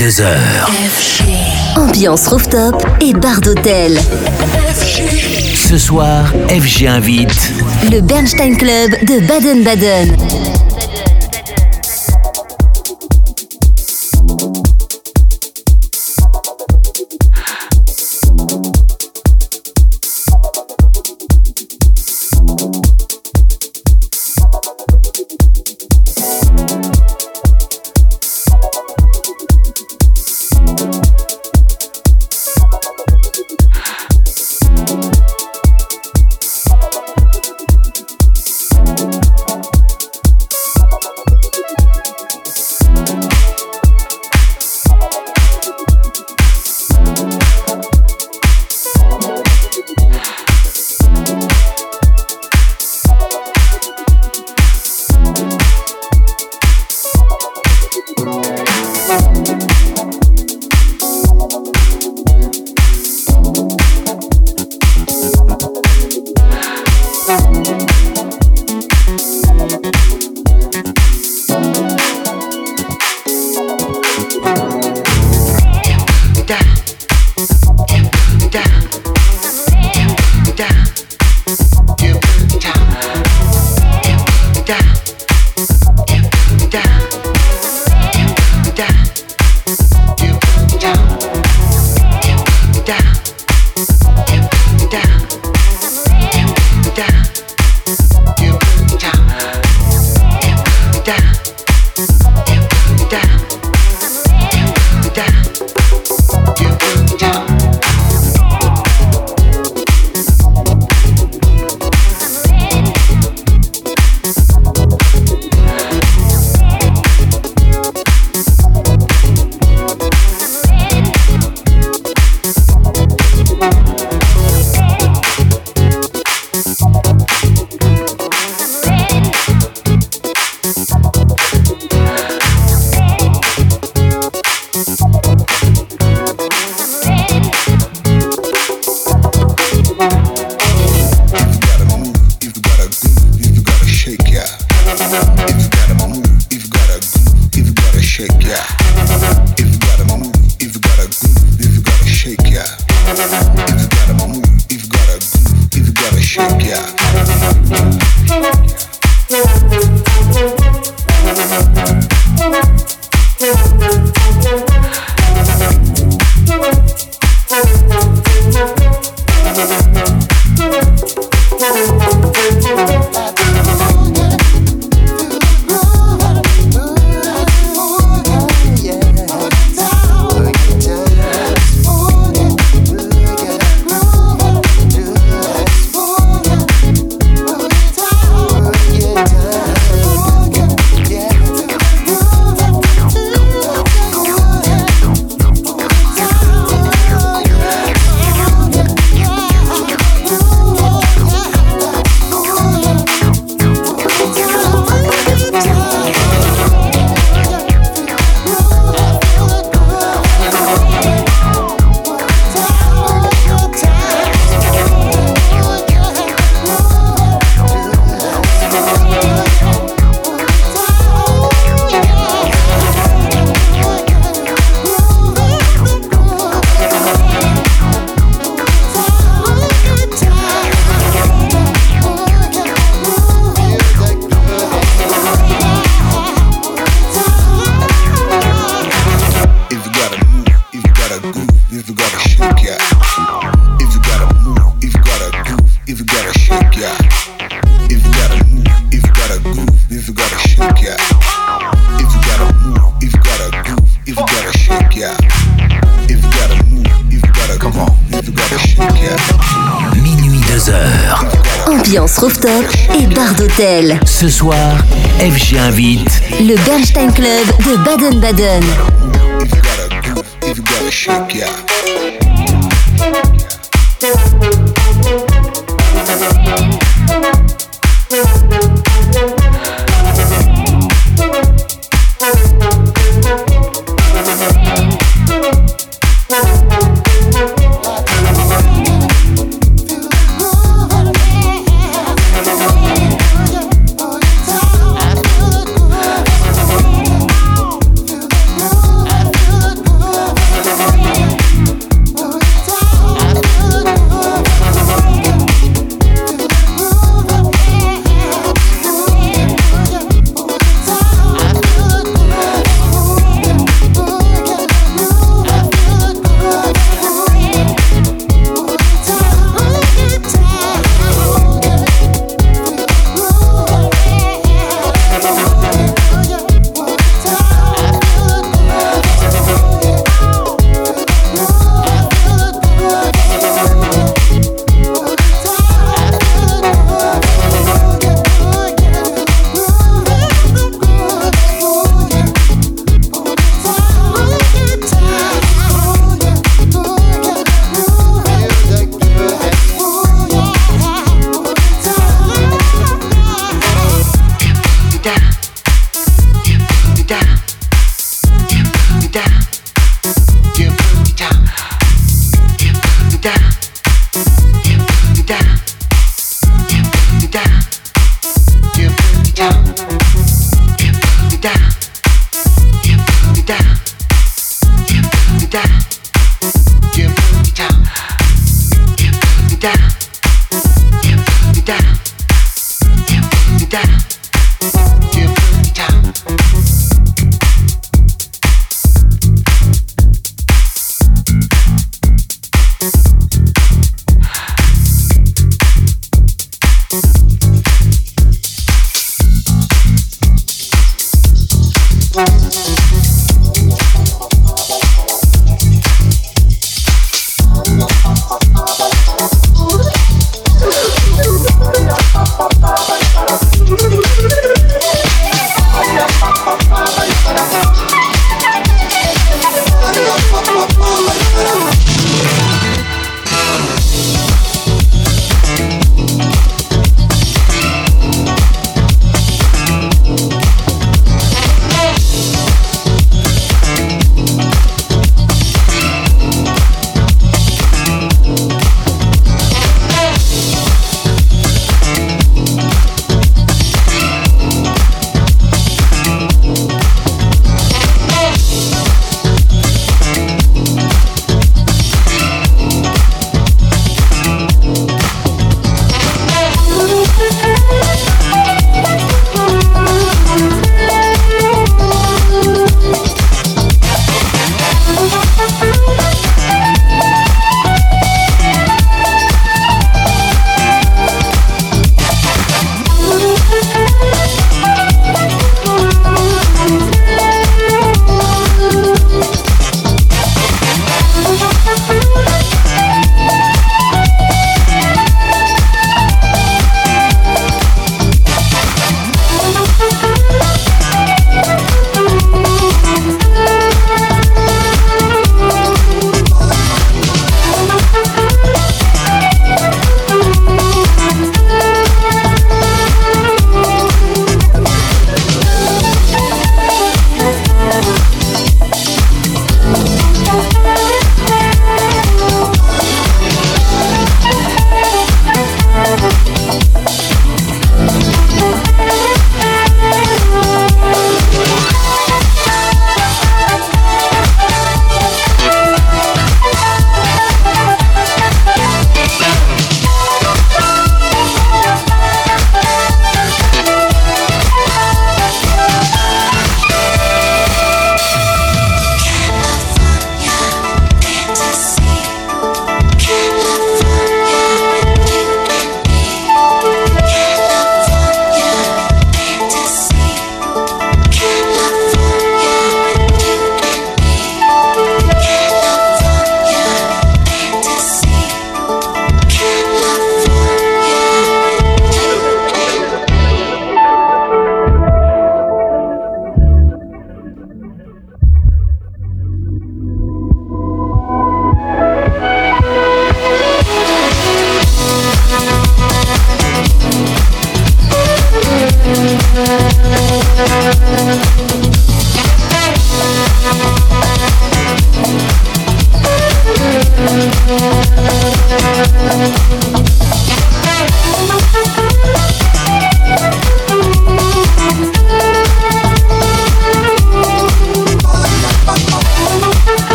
22h. Ambiance rooftop et bar d'hôtel. Ce soir, FG invite Le Bernstein Club de Baden-Baden. Ce soir, FG invite. Le Bernstein Club de Baden-Baden.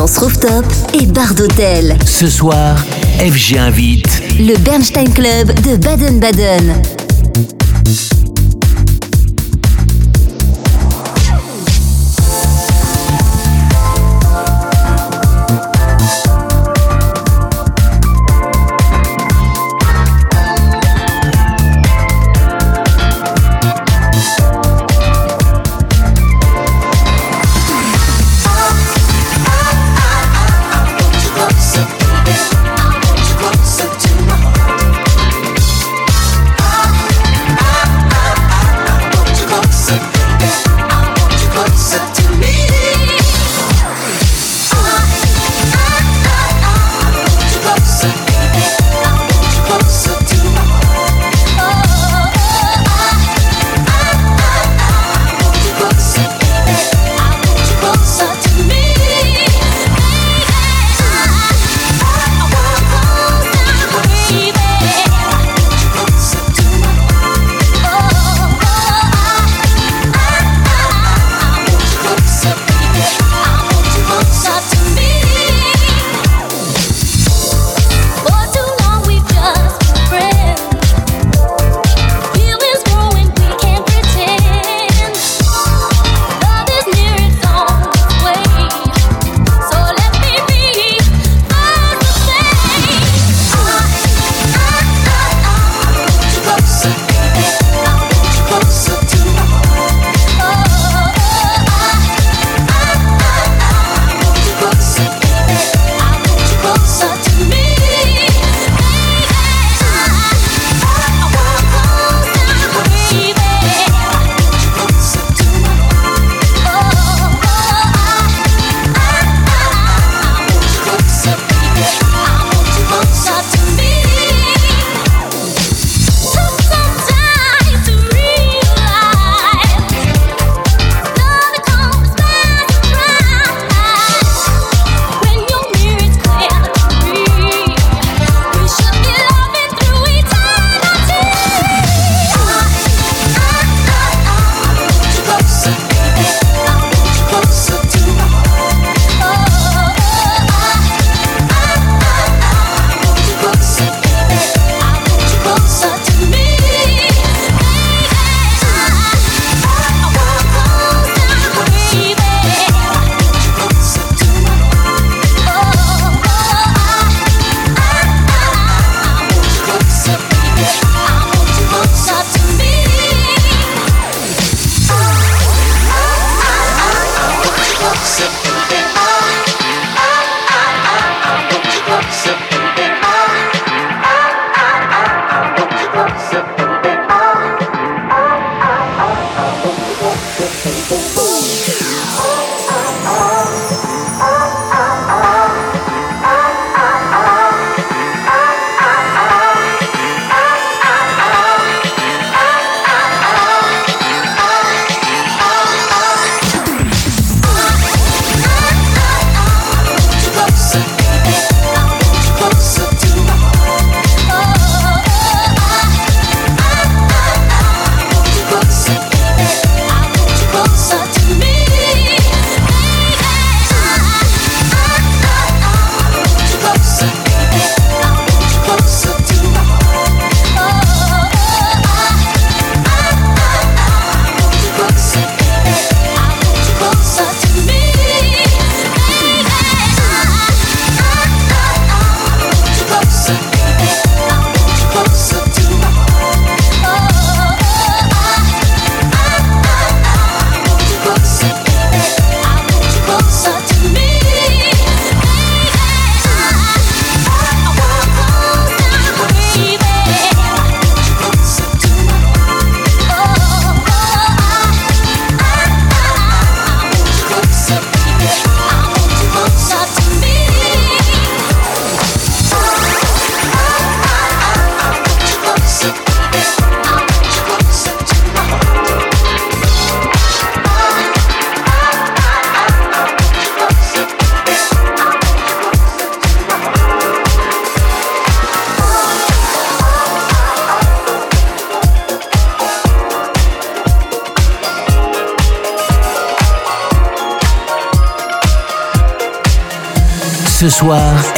Ambiance rooftop et bar d'hôtel. Ce soir, FG invite le Bernstein Club de Baden-Baden.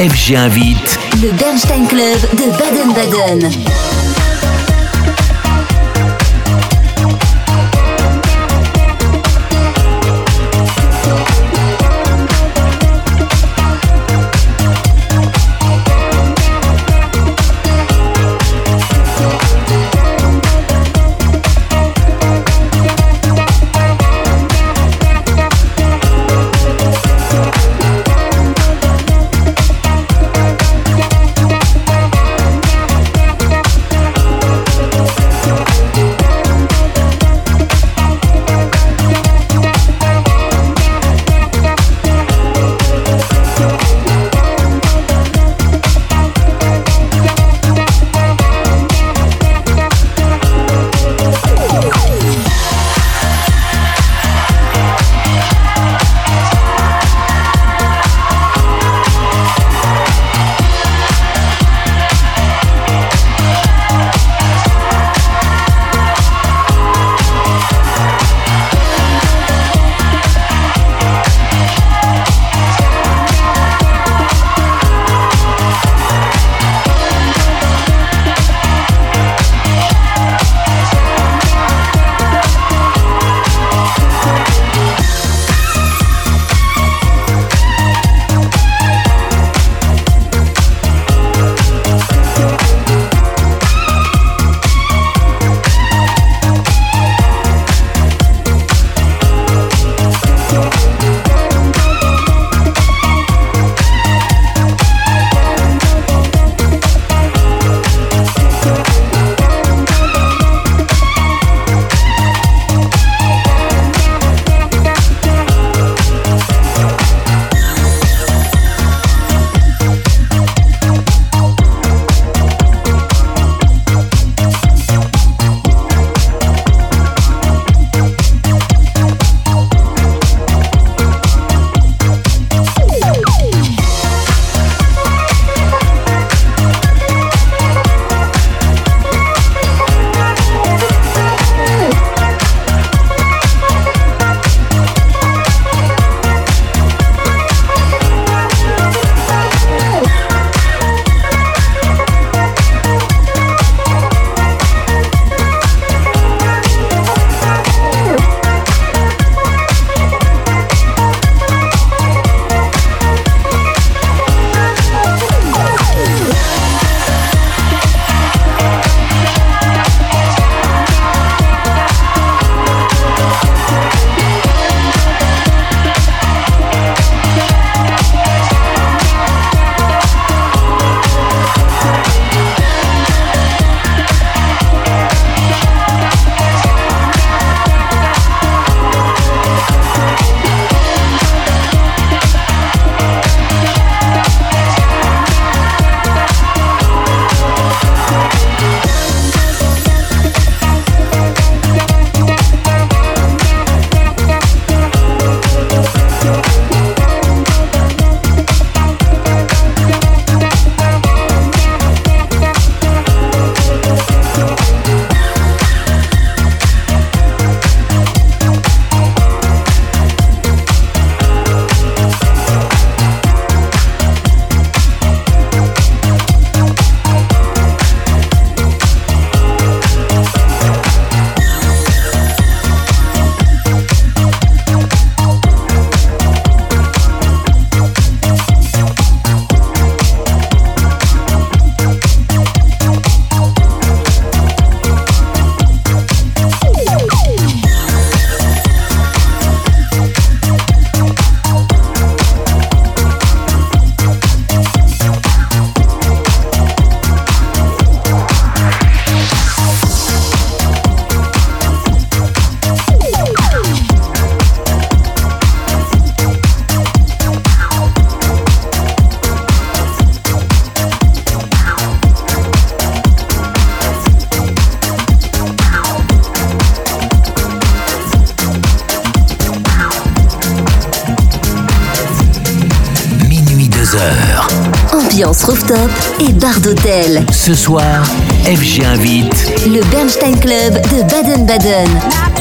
FG invite le Bernstein Club de Baden-Baden. Bar d'hôtel. Ce soir, FG invite le Bernstein Club de Baden-Baden.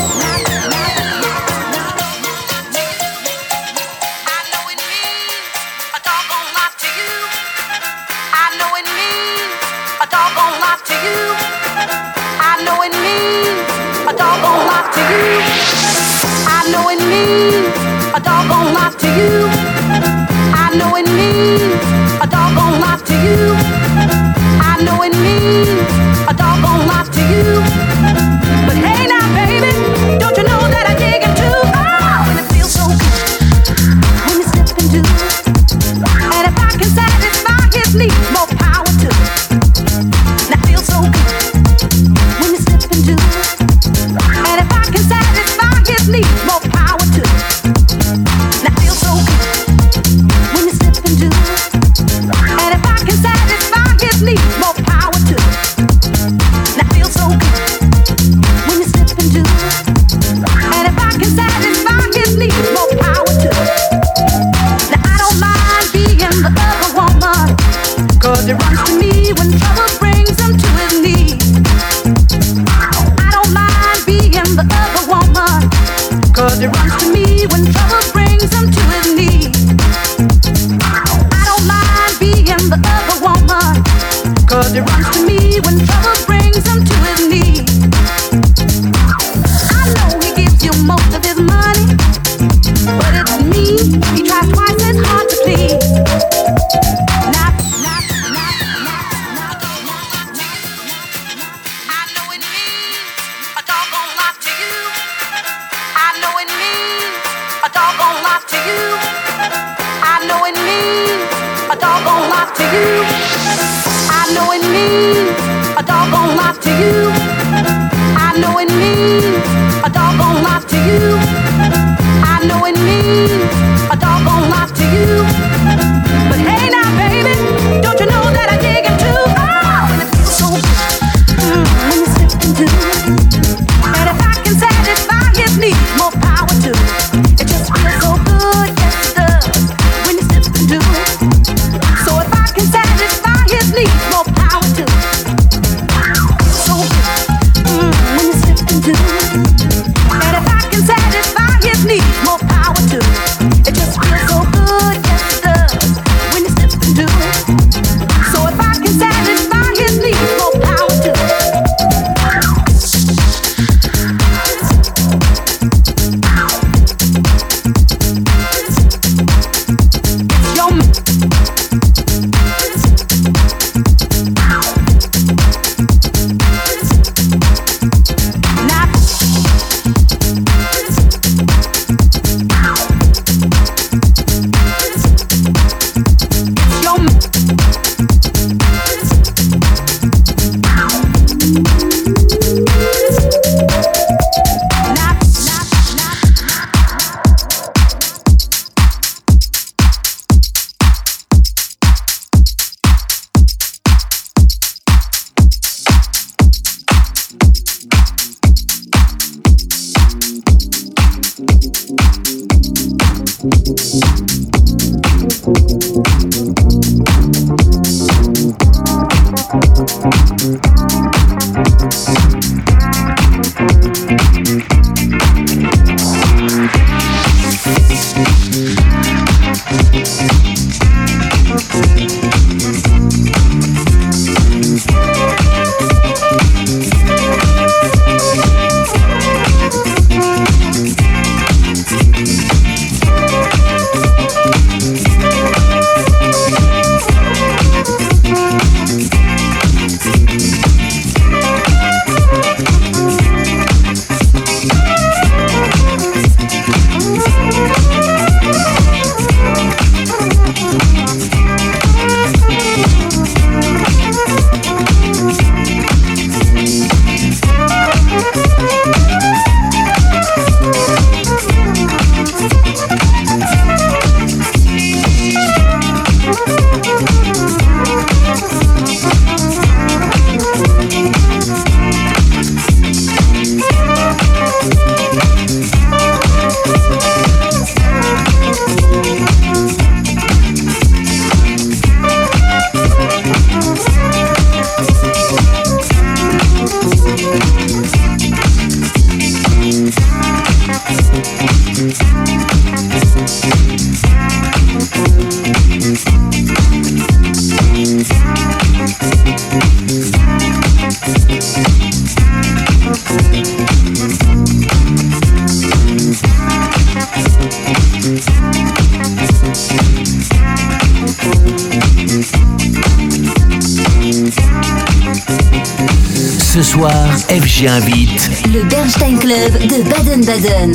FG invite le Bernstein Club de Baden-Baden.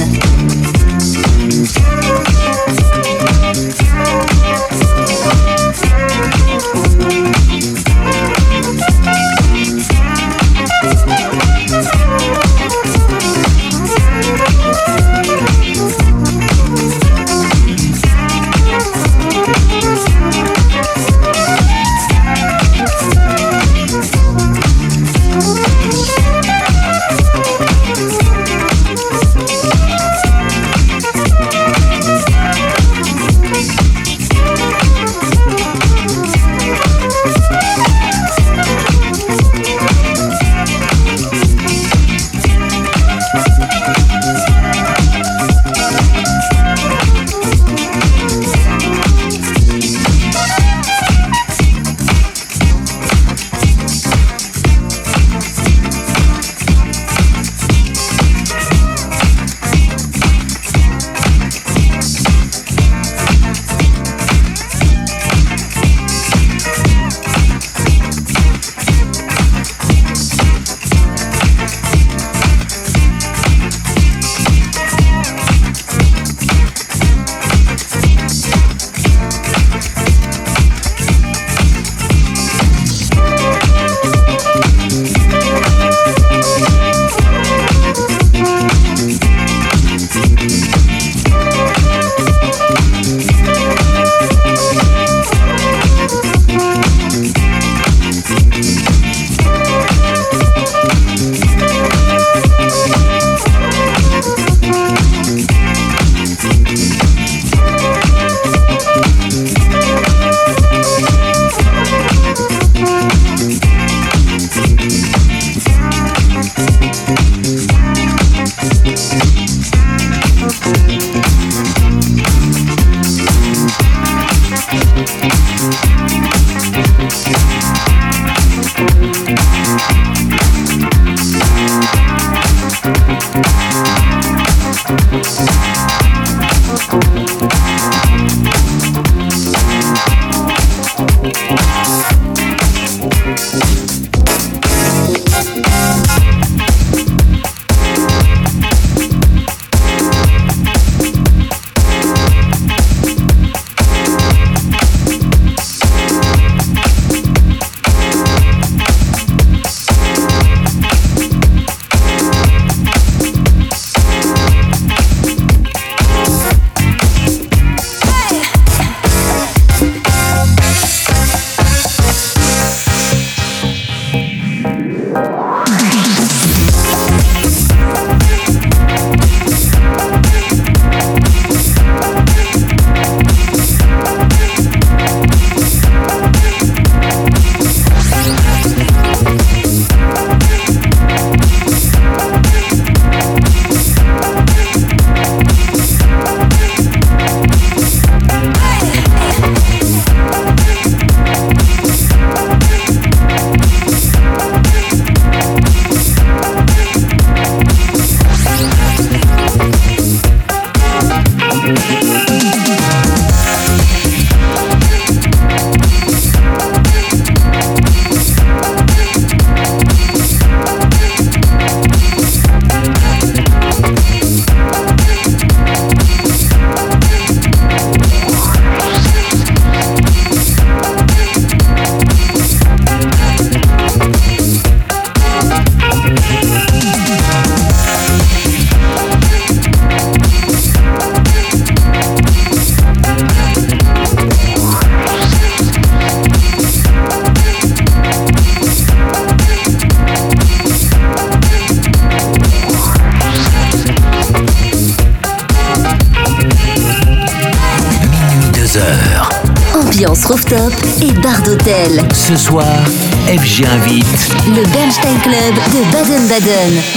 Ce soir, FG invite le Bernstein Club de Baden-Baden.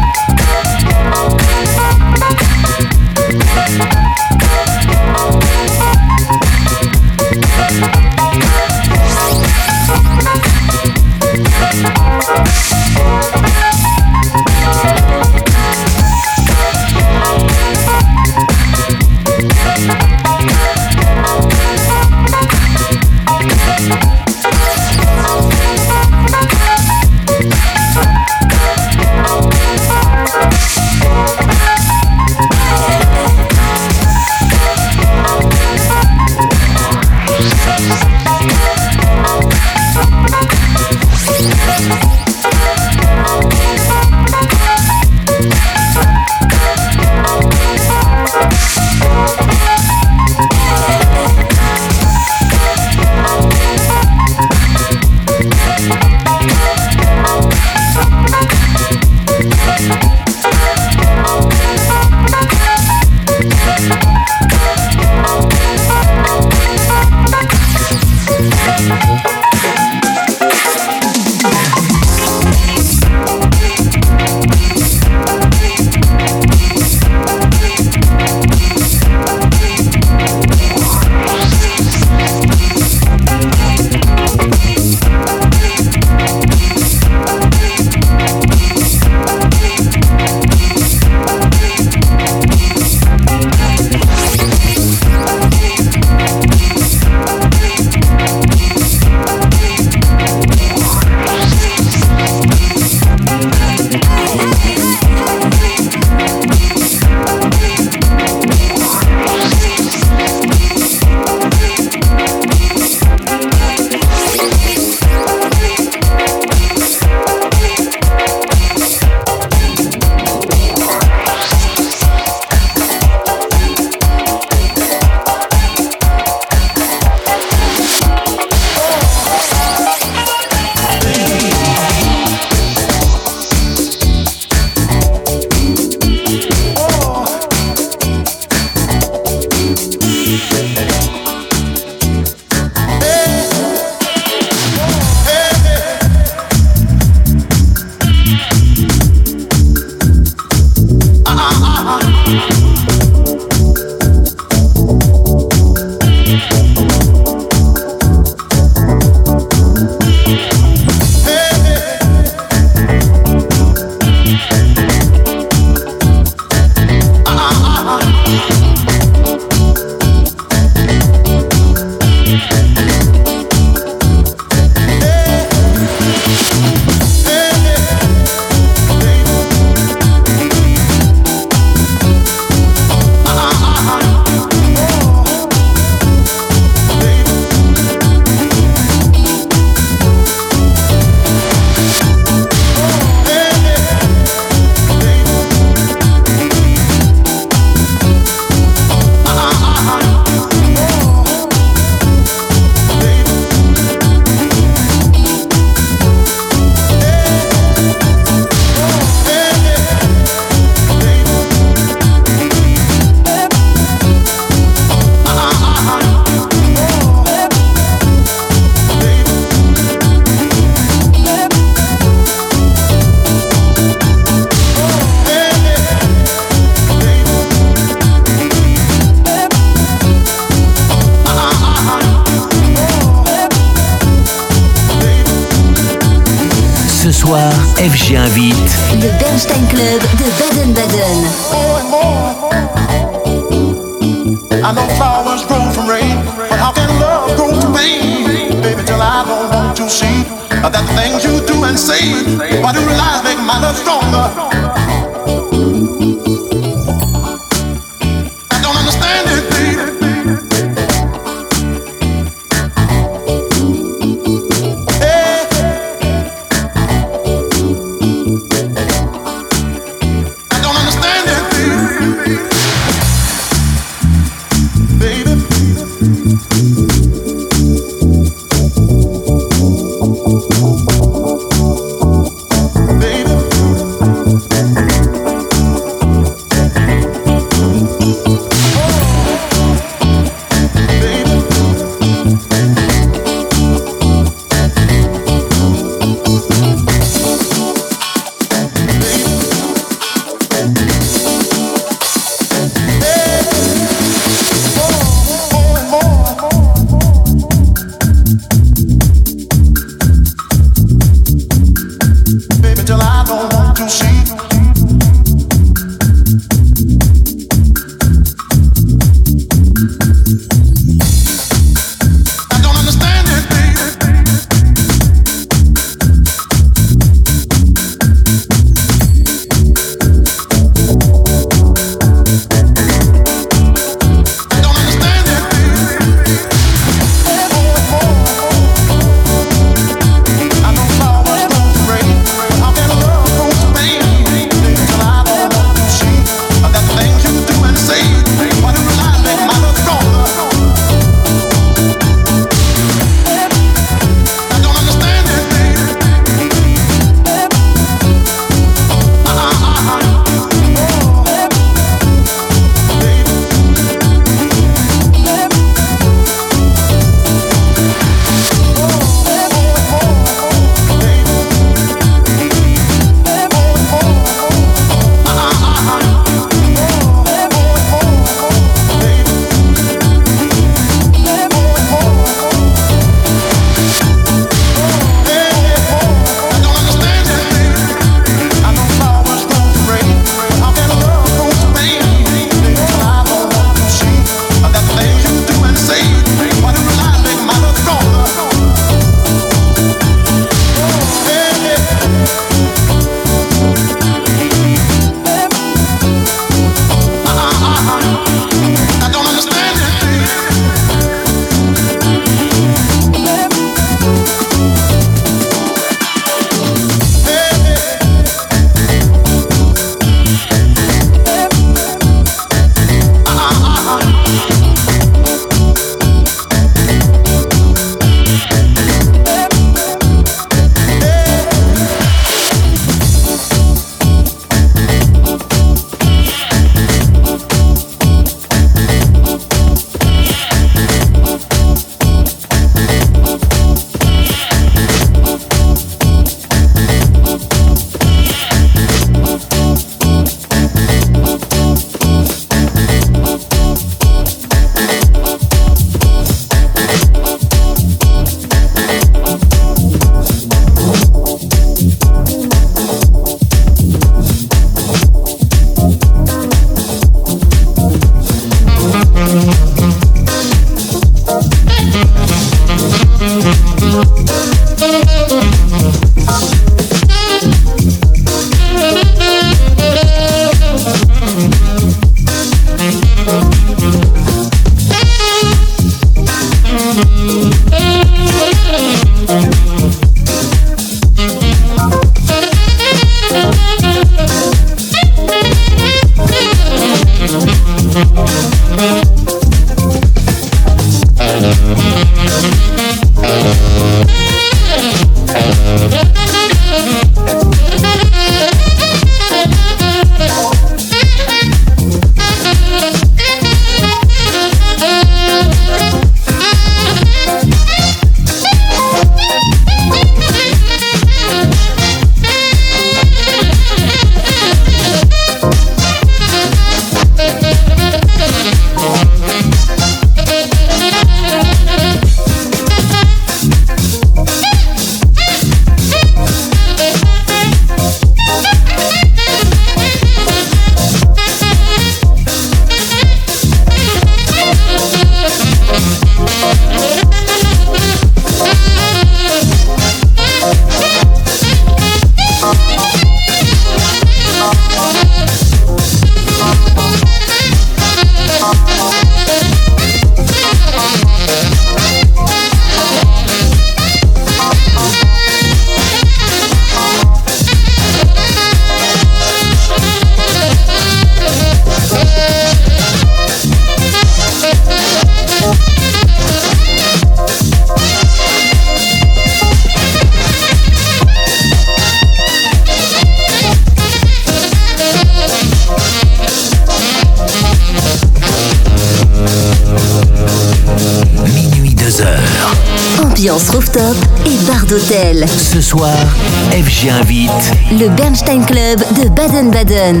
Le Bernstein Club de Baden-Baden.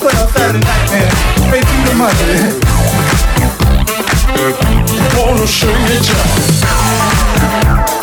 put up Saturday night nightmare. pay through much. Wanna show you.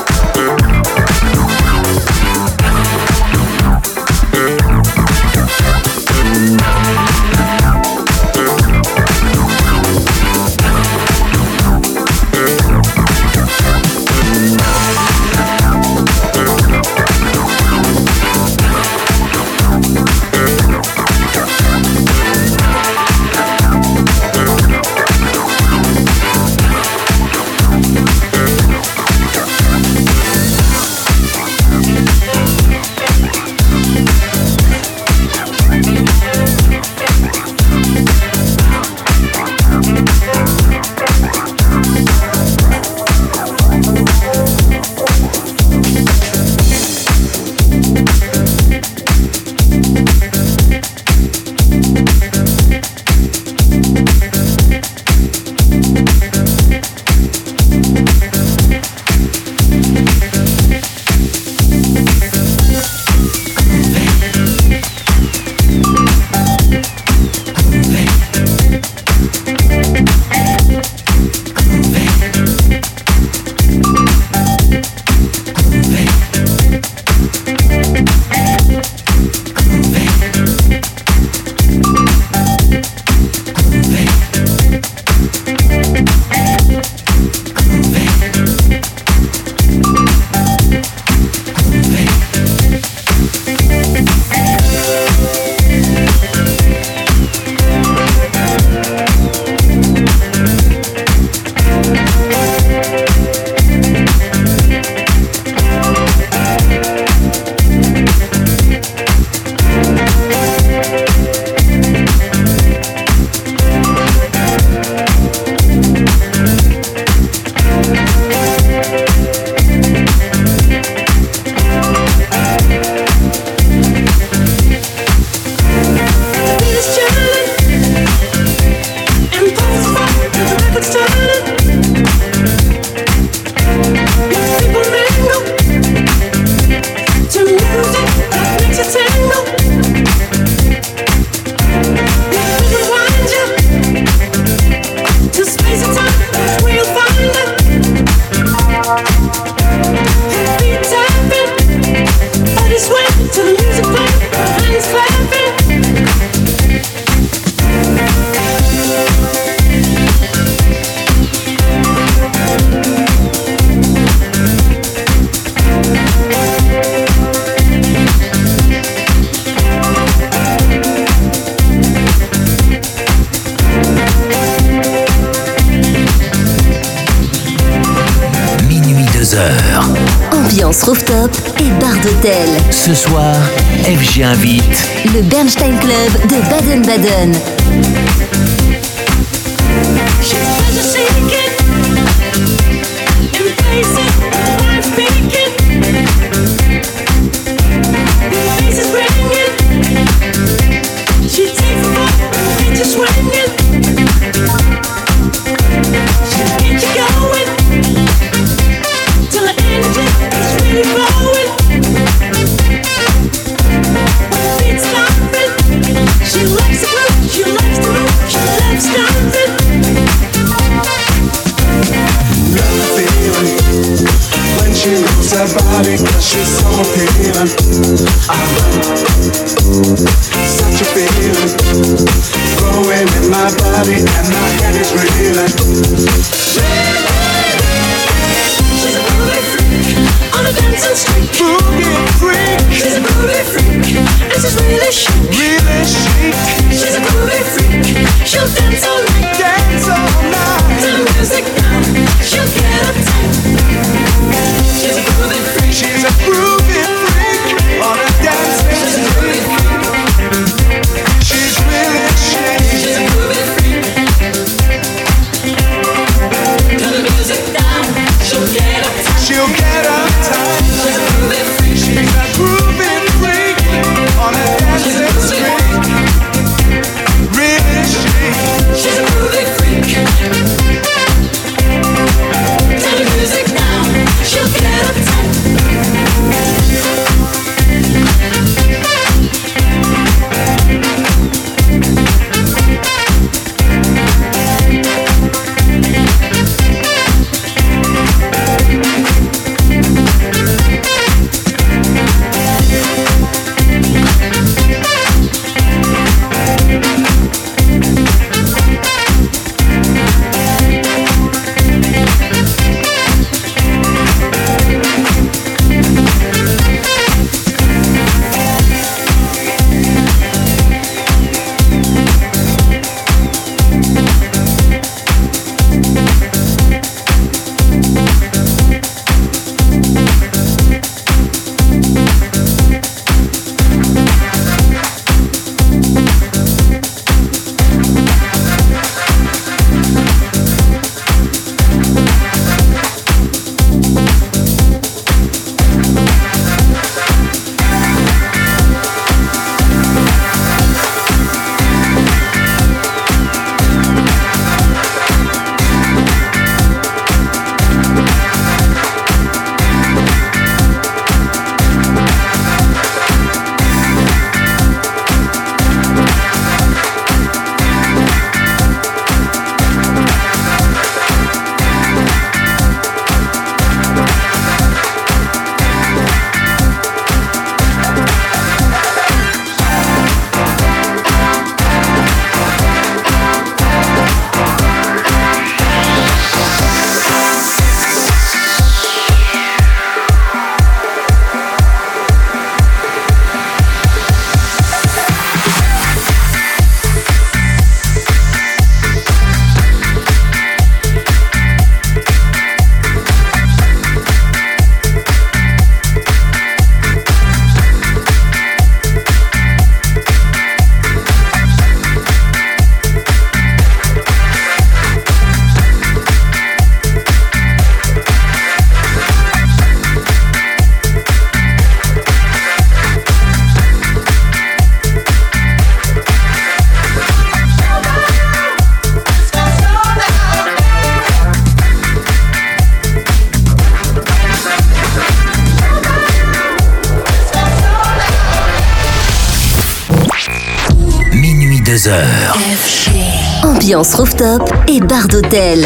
22h. Ambiance rooftop et bar d'hôtel.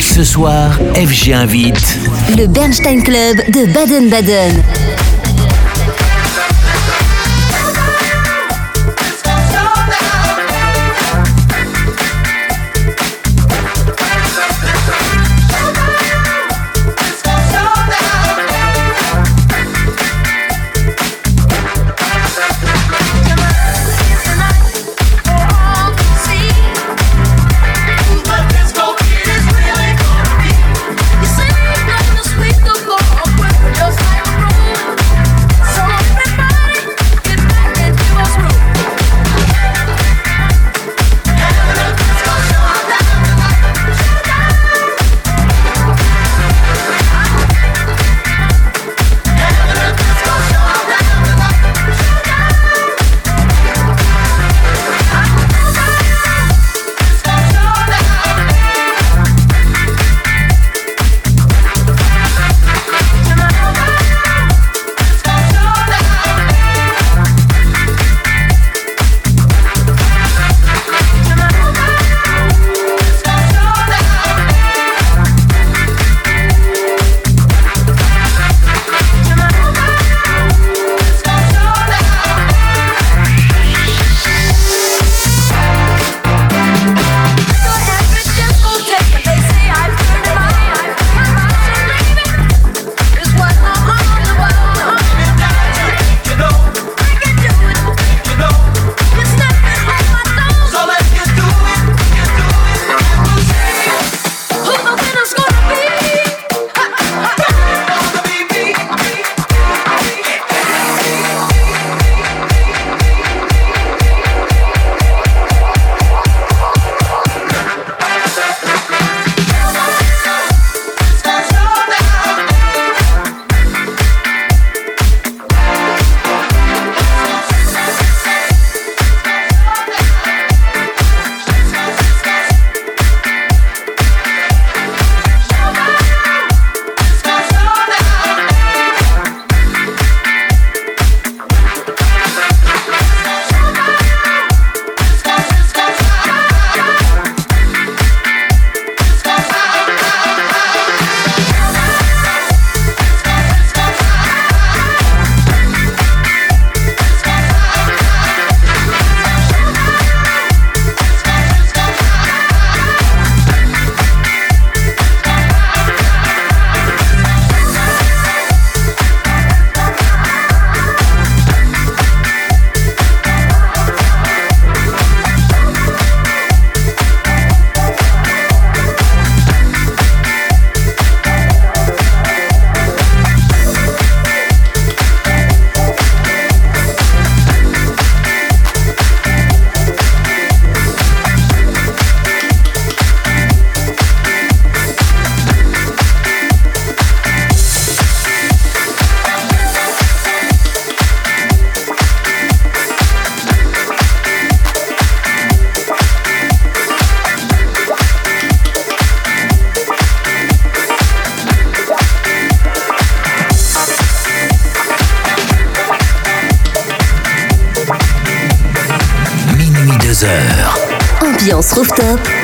Ce soir, FG invite Le Bernstein Club de Baden-Baden.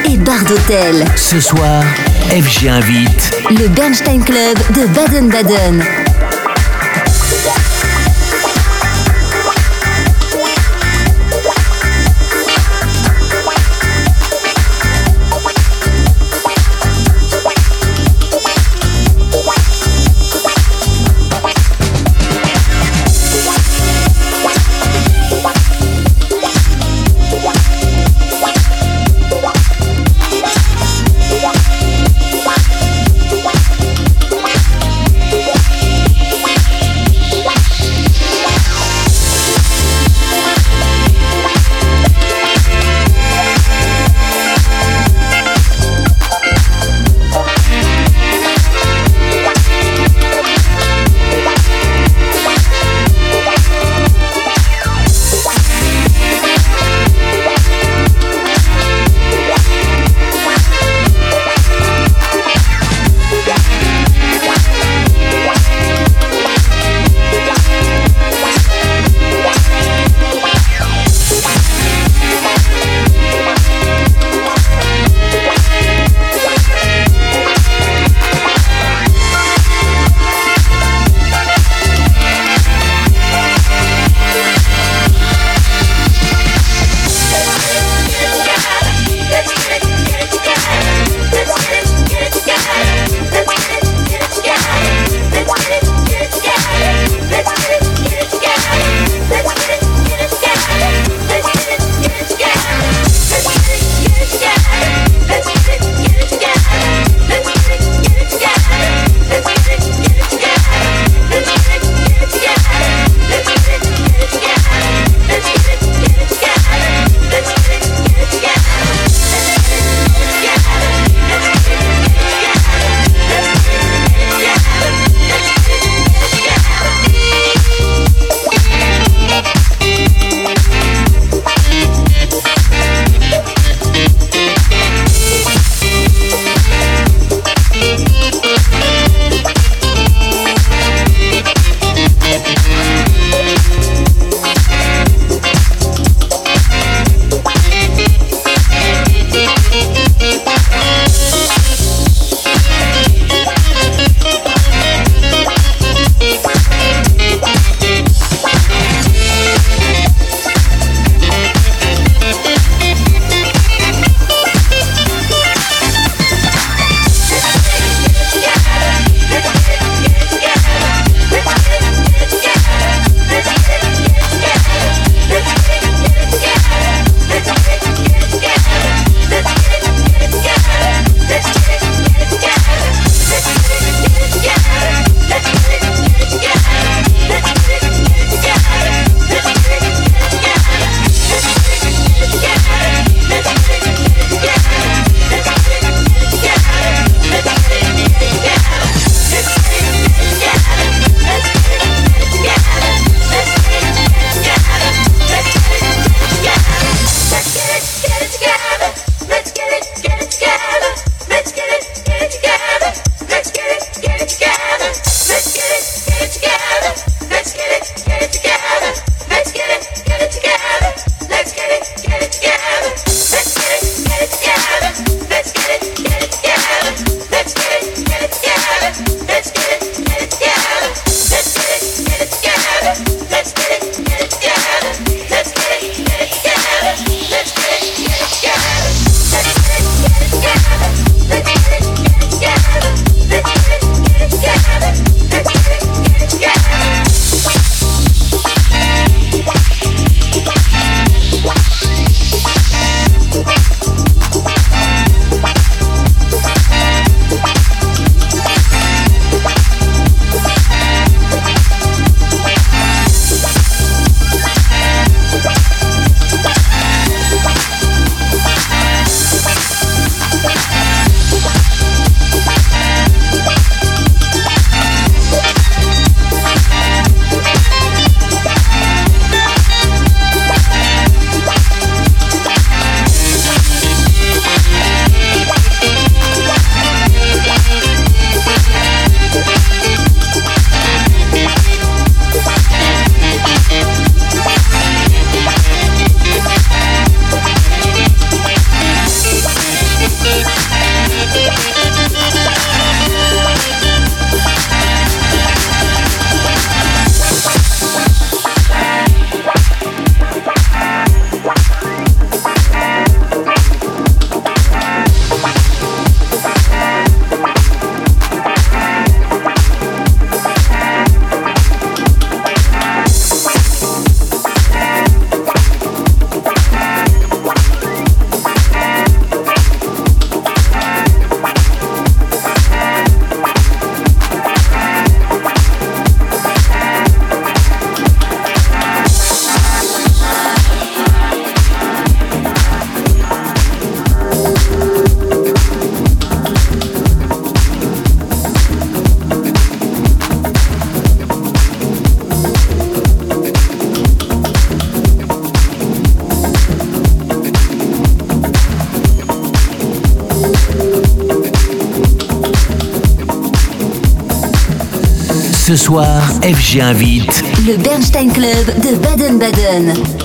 Et bar d'hôtel. Ce soir, FG invite le Bernstein Club de Baden-Baden. Ce soir, FG invite le Bernstein Club de Baden-Baden.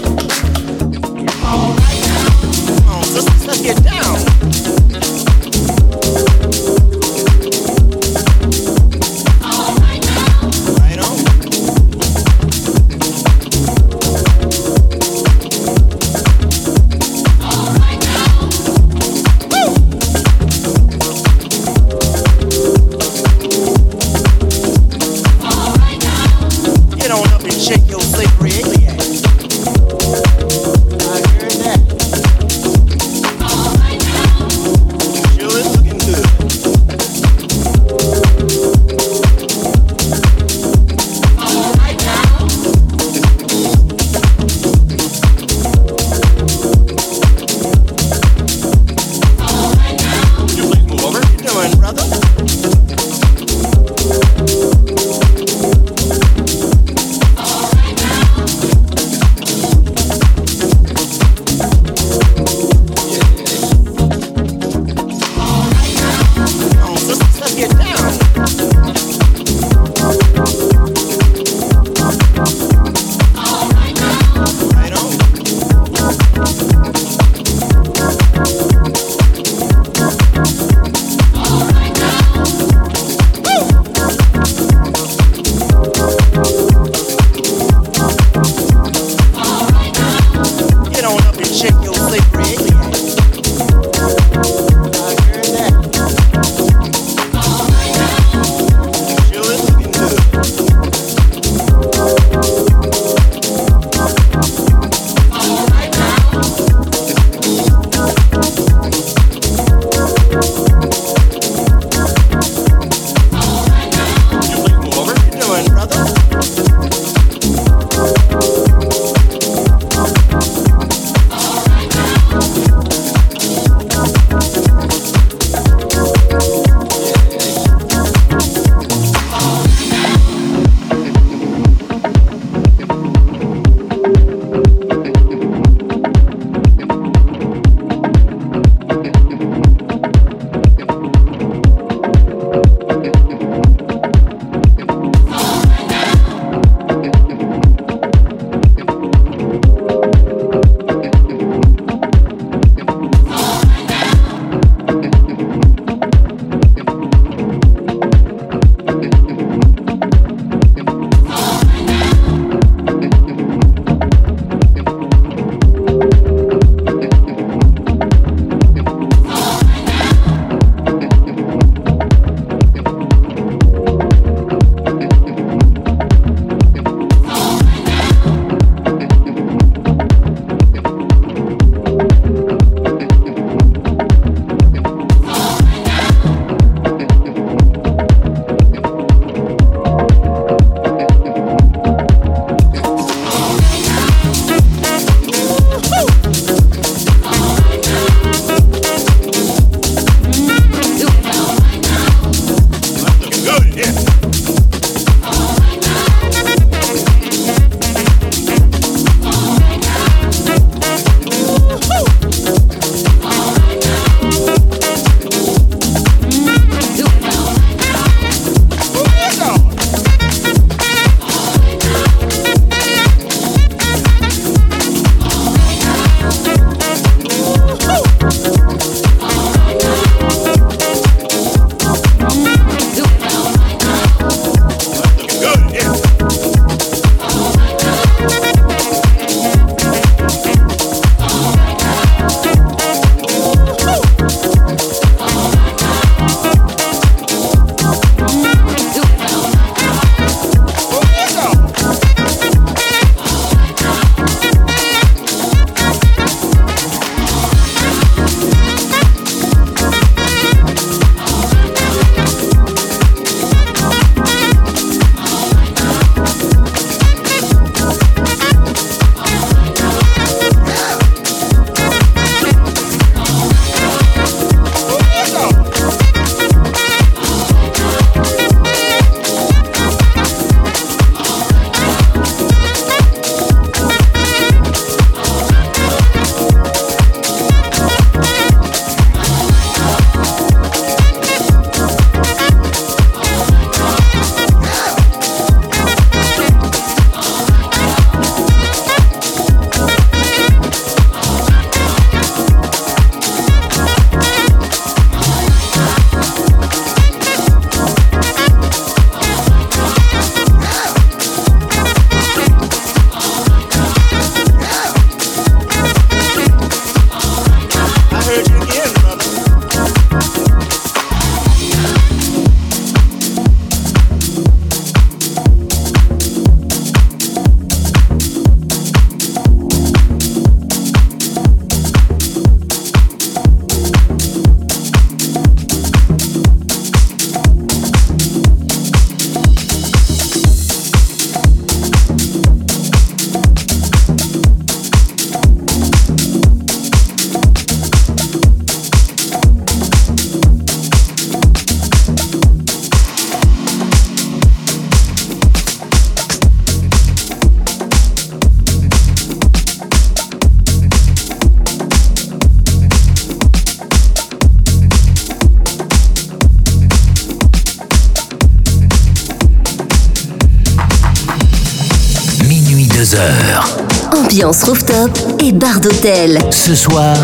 D'hôtel. Ce soir,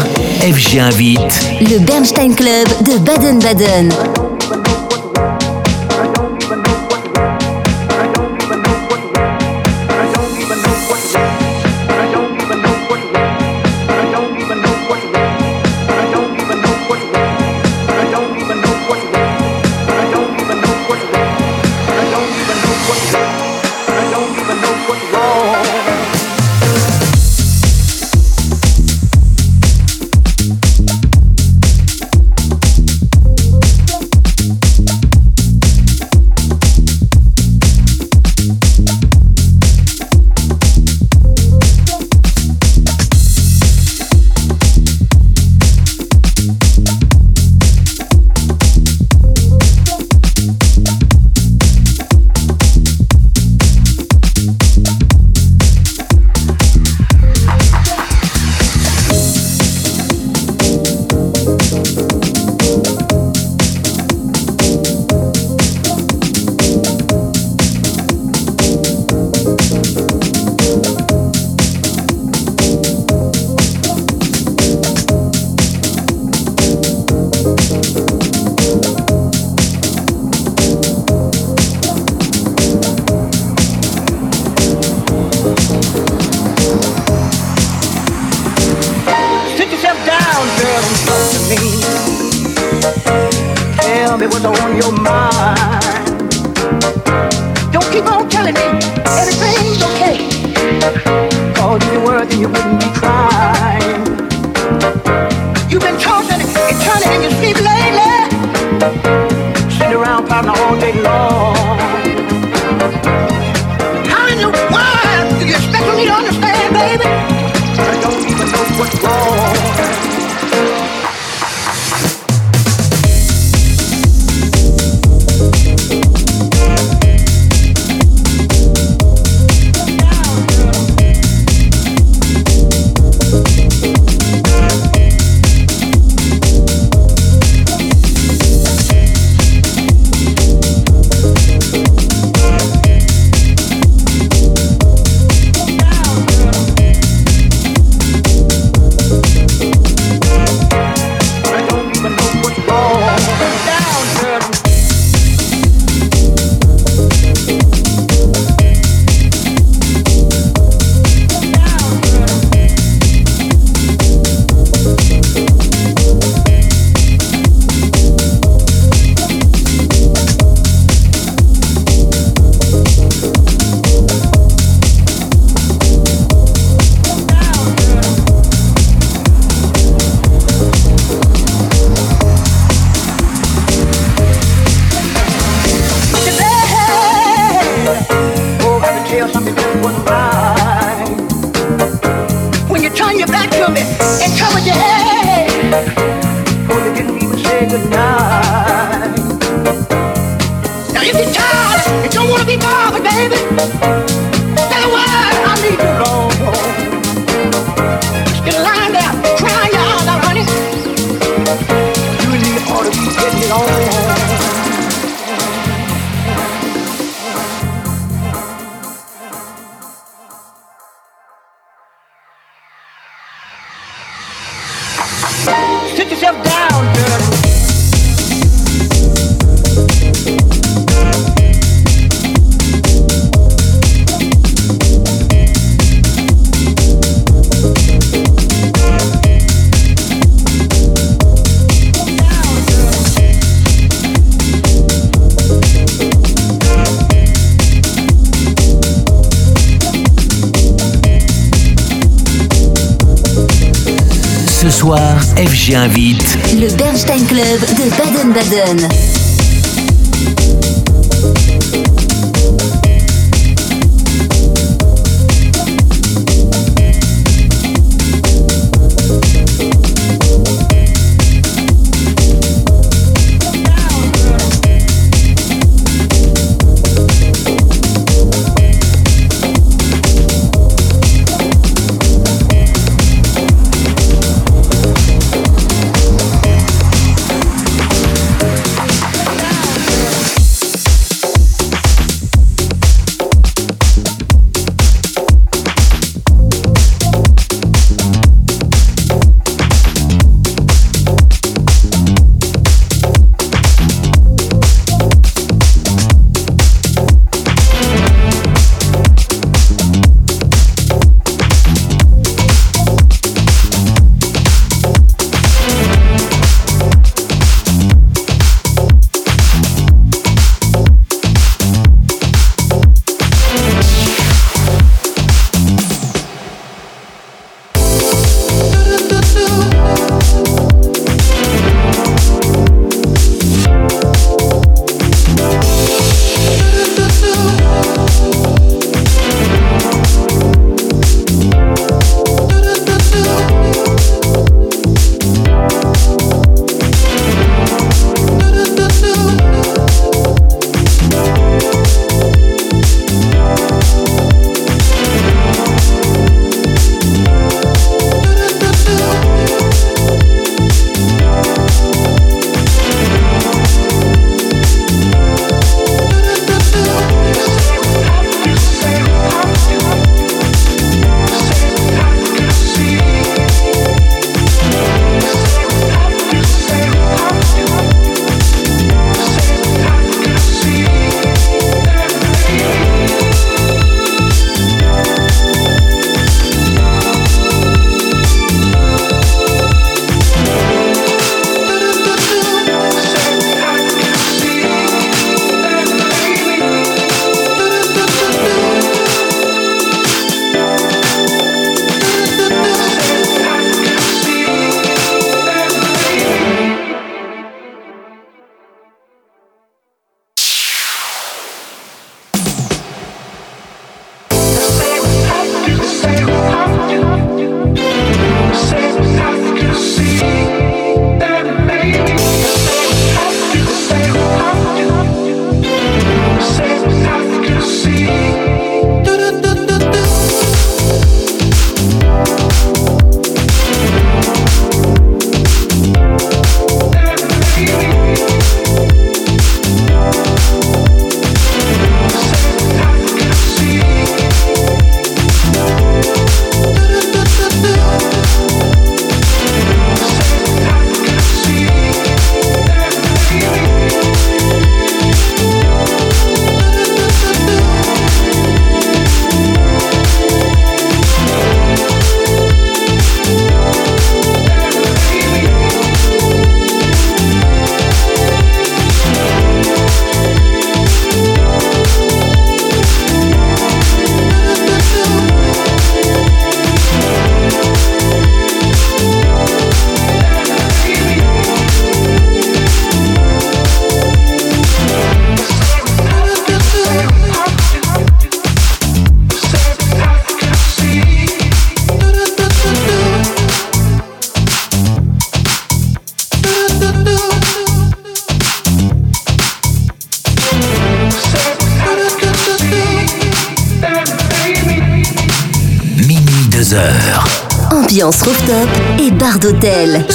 FG invite le Bernstein Club de Baden-Baden.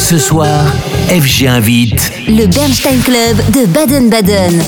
Ce soir, FG invite le Bernstein Club de Baden-Baden.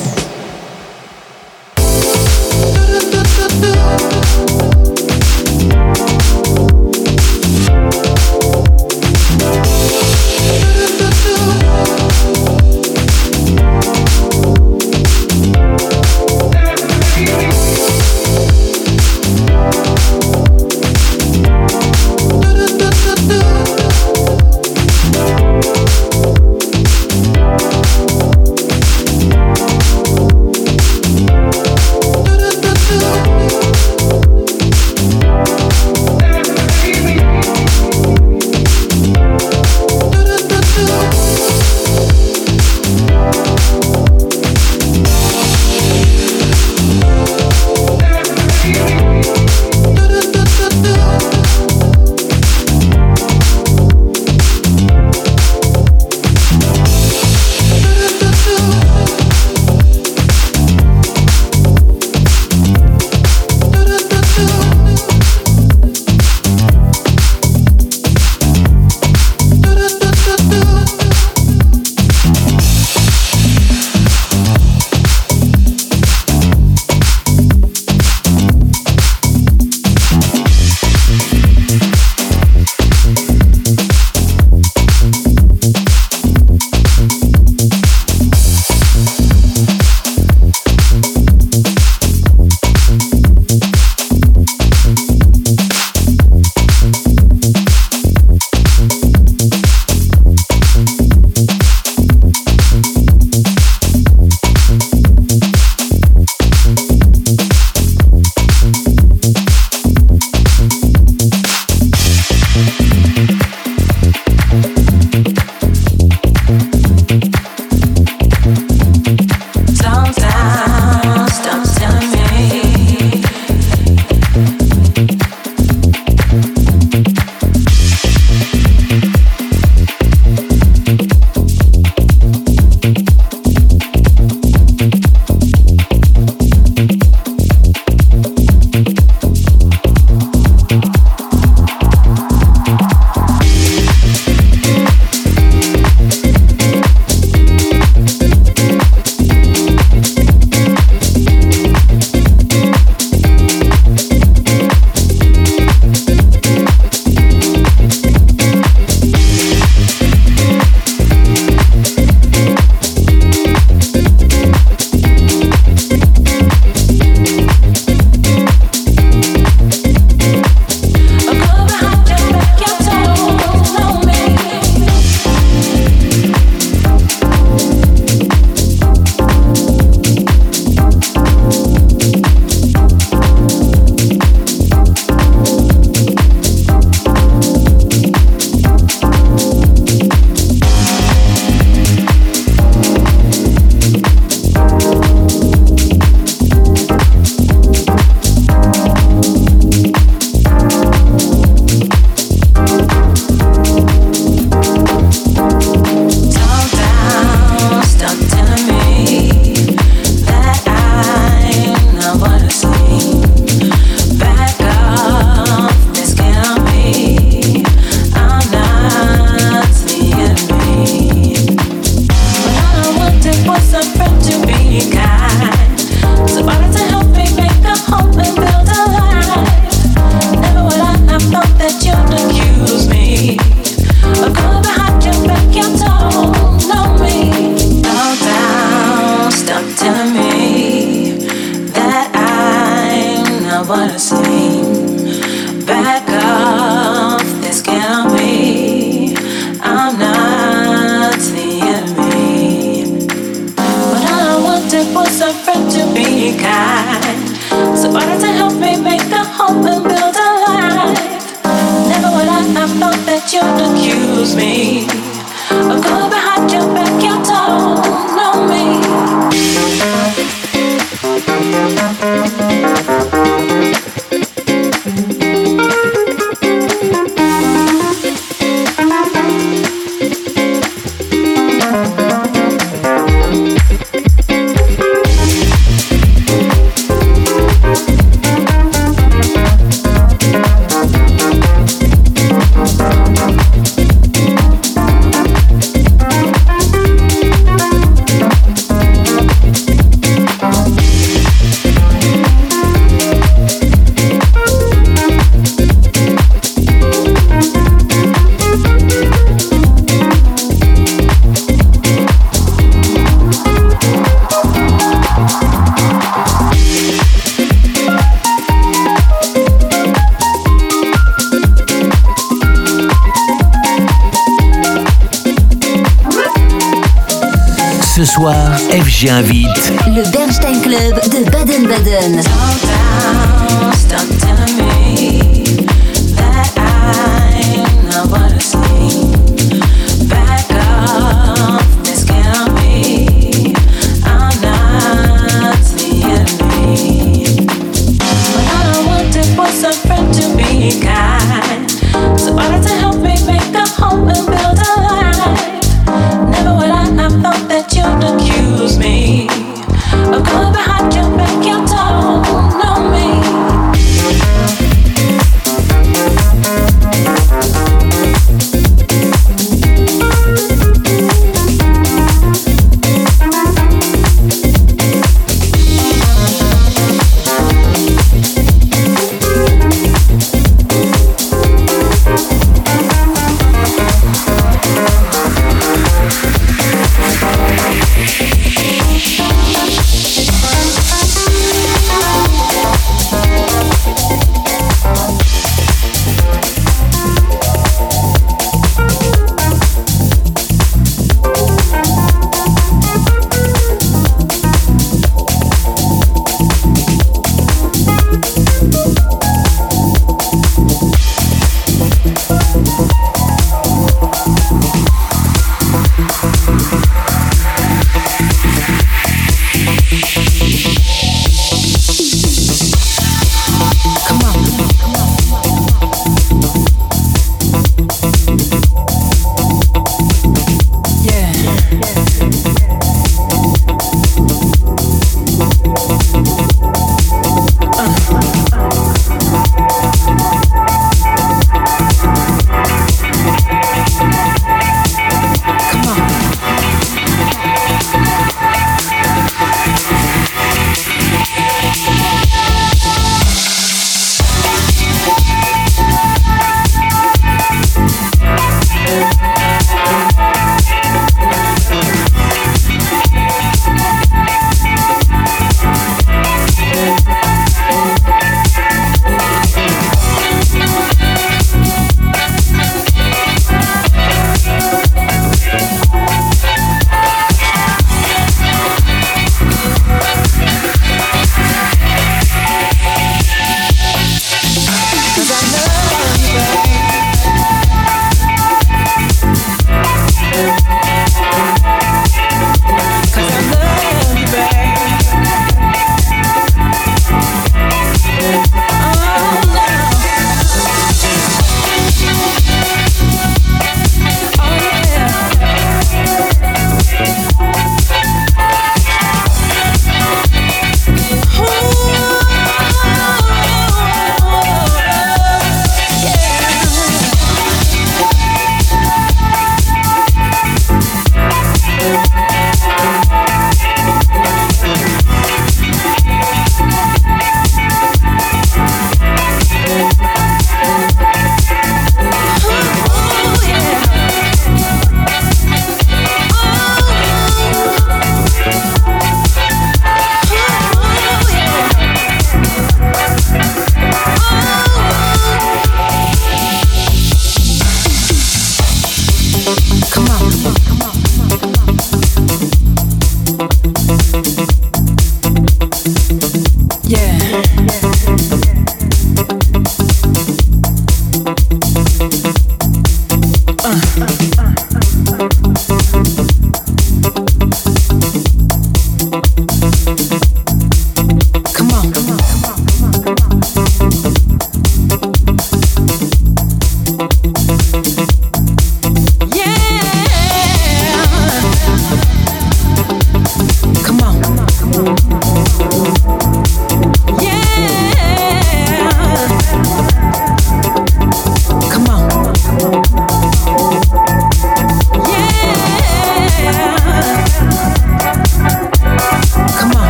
Soir, FG invite le Bernstein Club de Baden-Baden.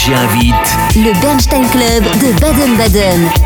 FG invite Le Bernstein Club de Baden-Baden.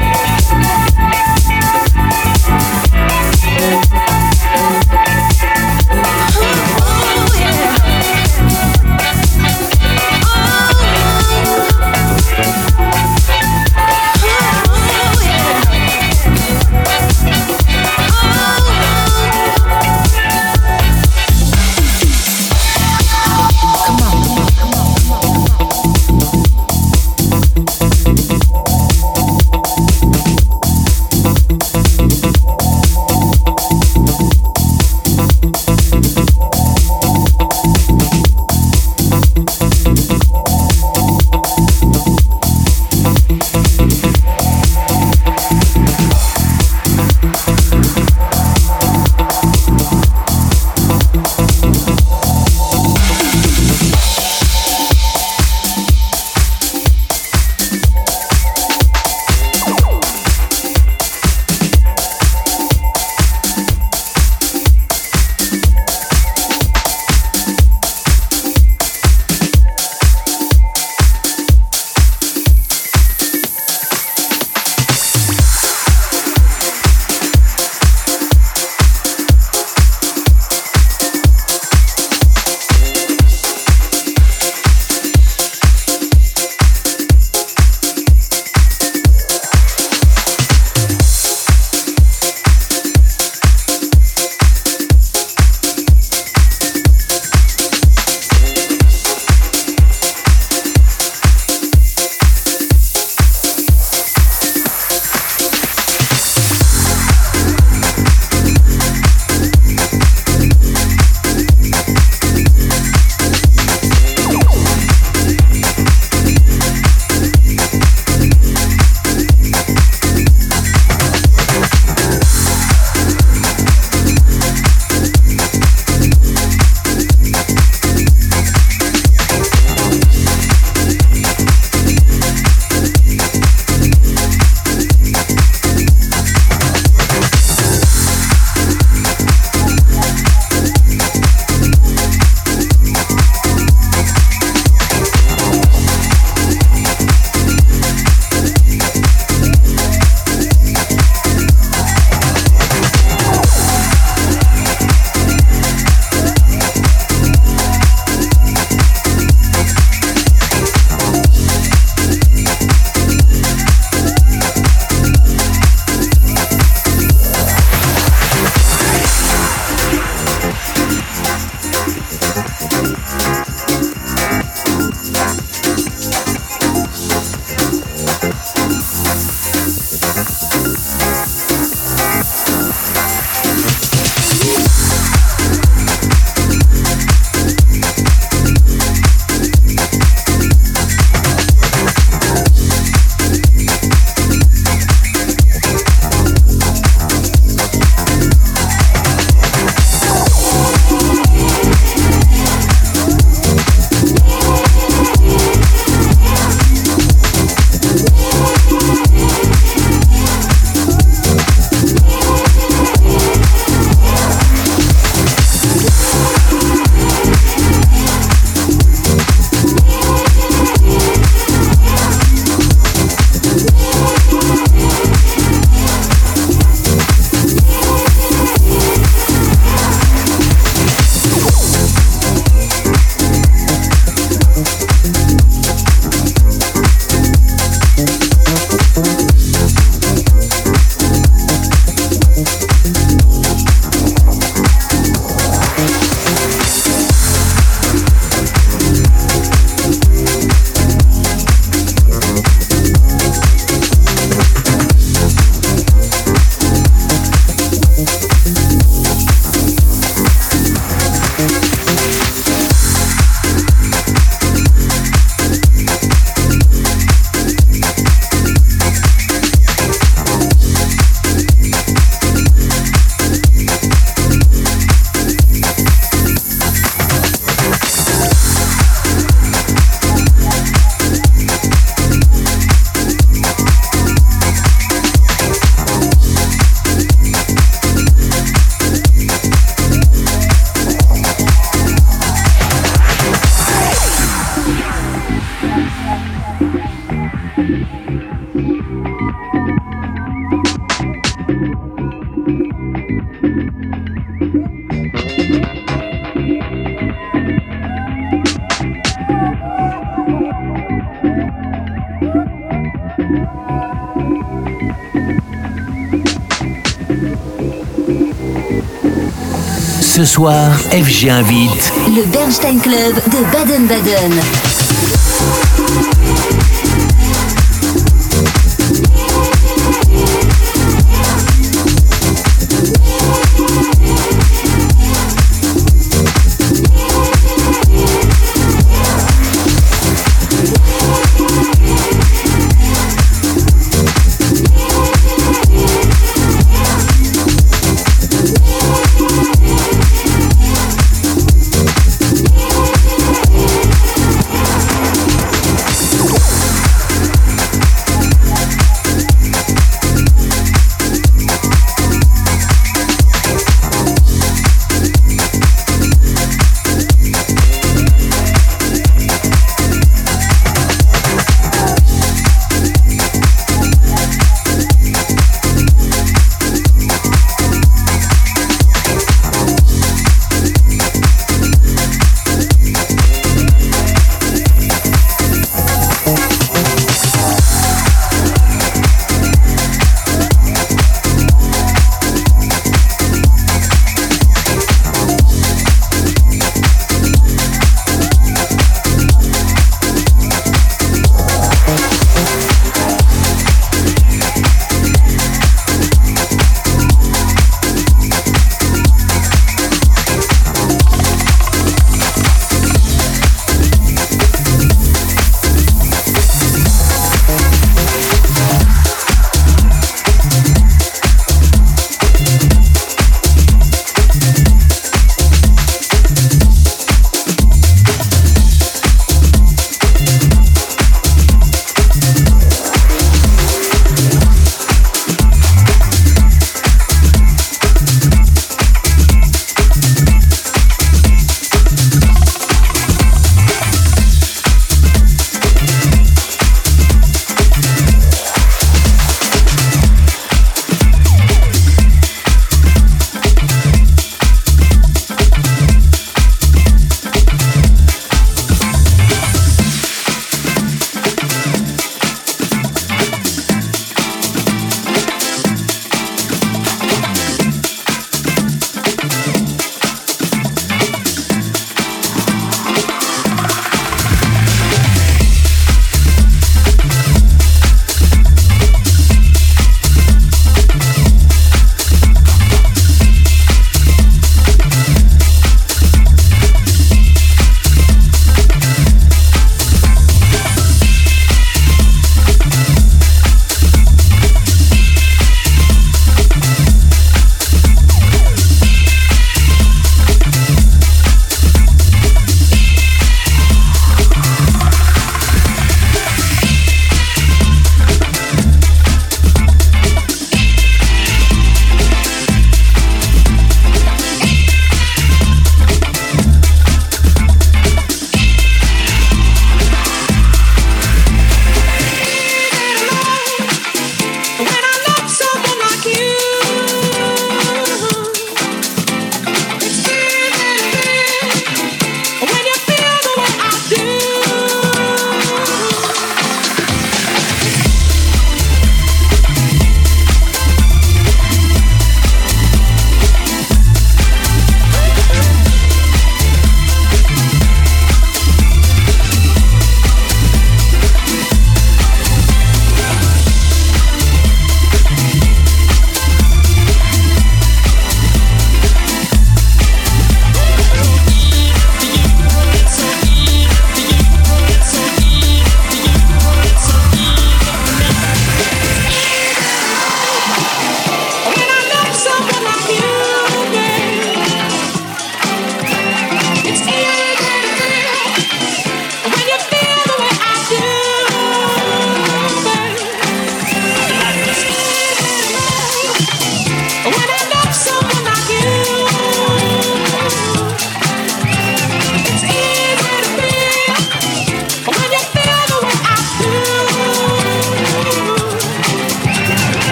Soir, FG invite le Bernstein Club de Baden-Baden.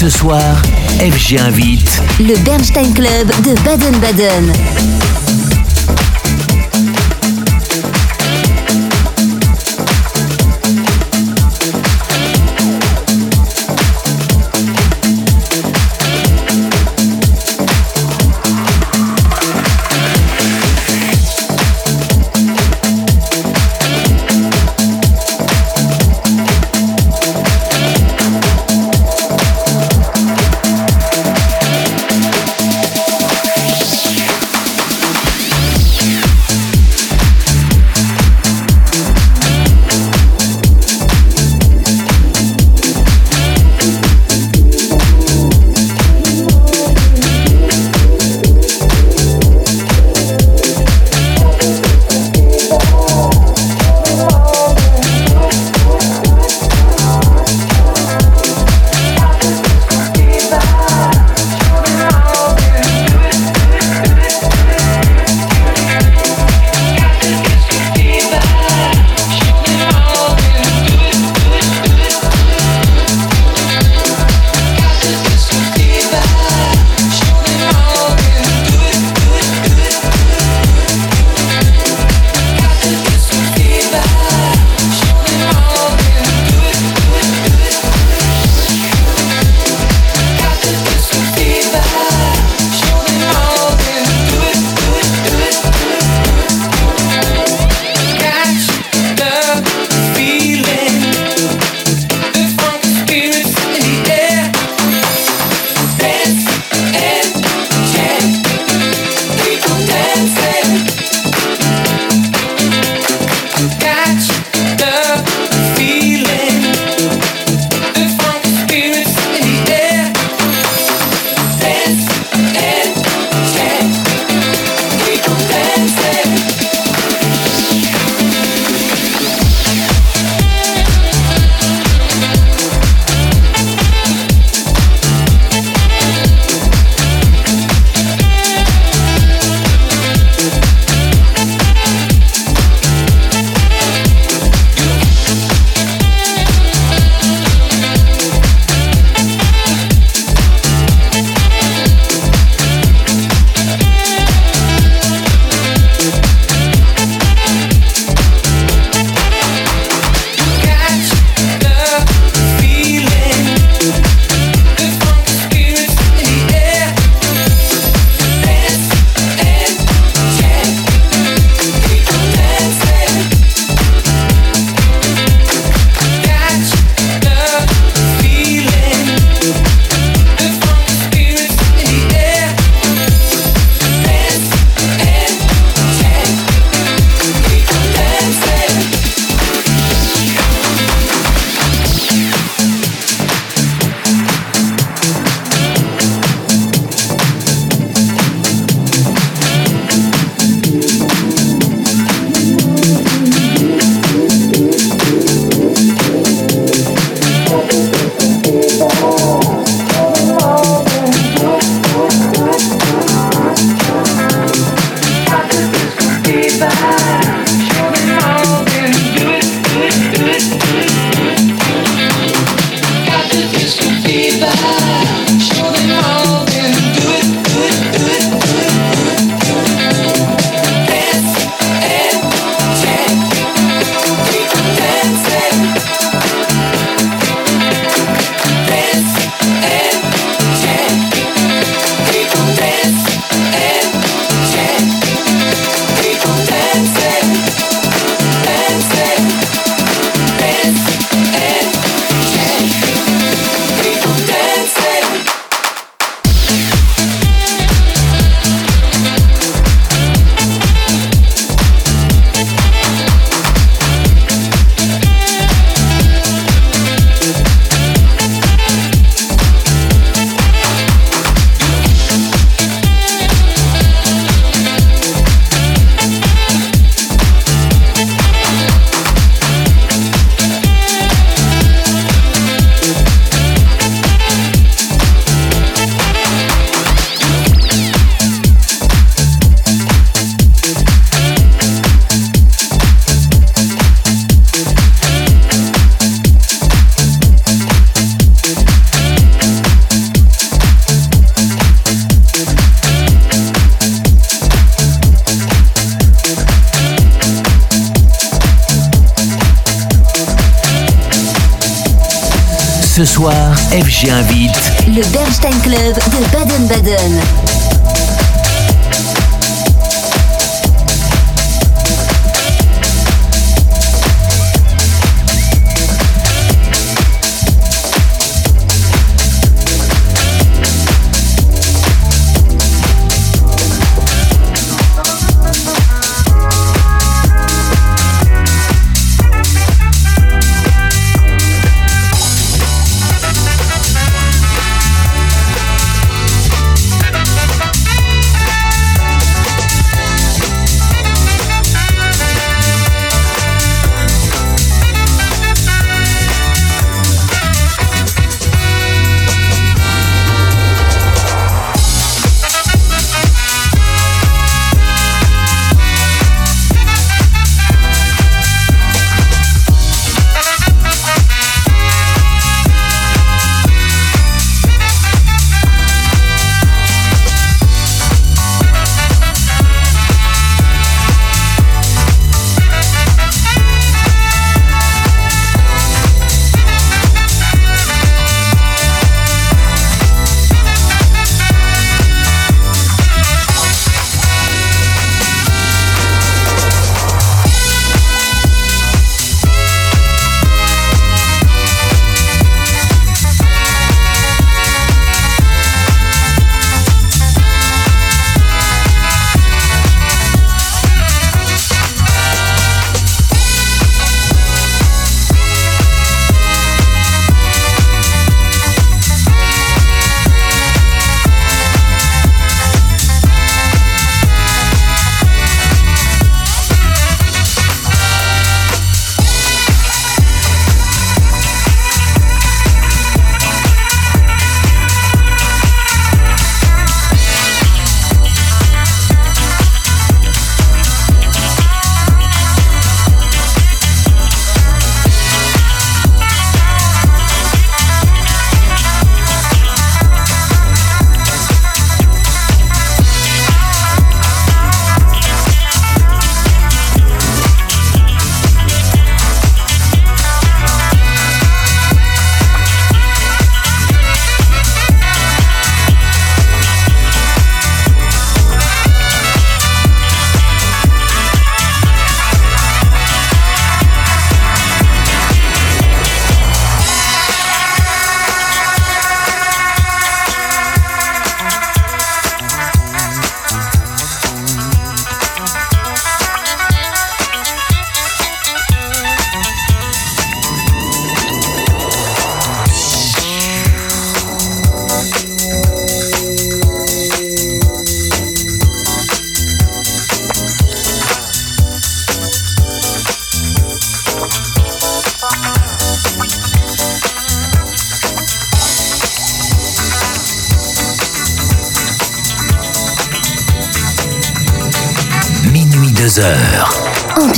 Ce soir, FG invite le Bernstein Club de Baden-Baden.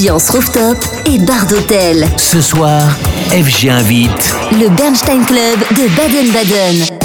Ambiance rooftop et bar d'hôtel. Ce soir, FG invite le Bernstein Club de Baden-Baden.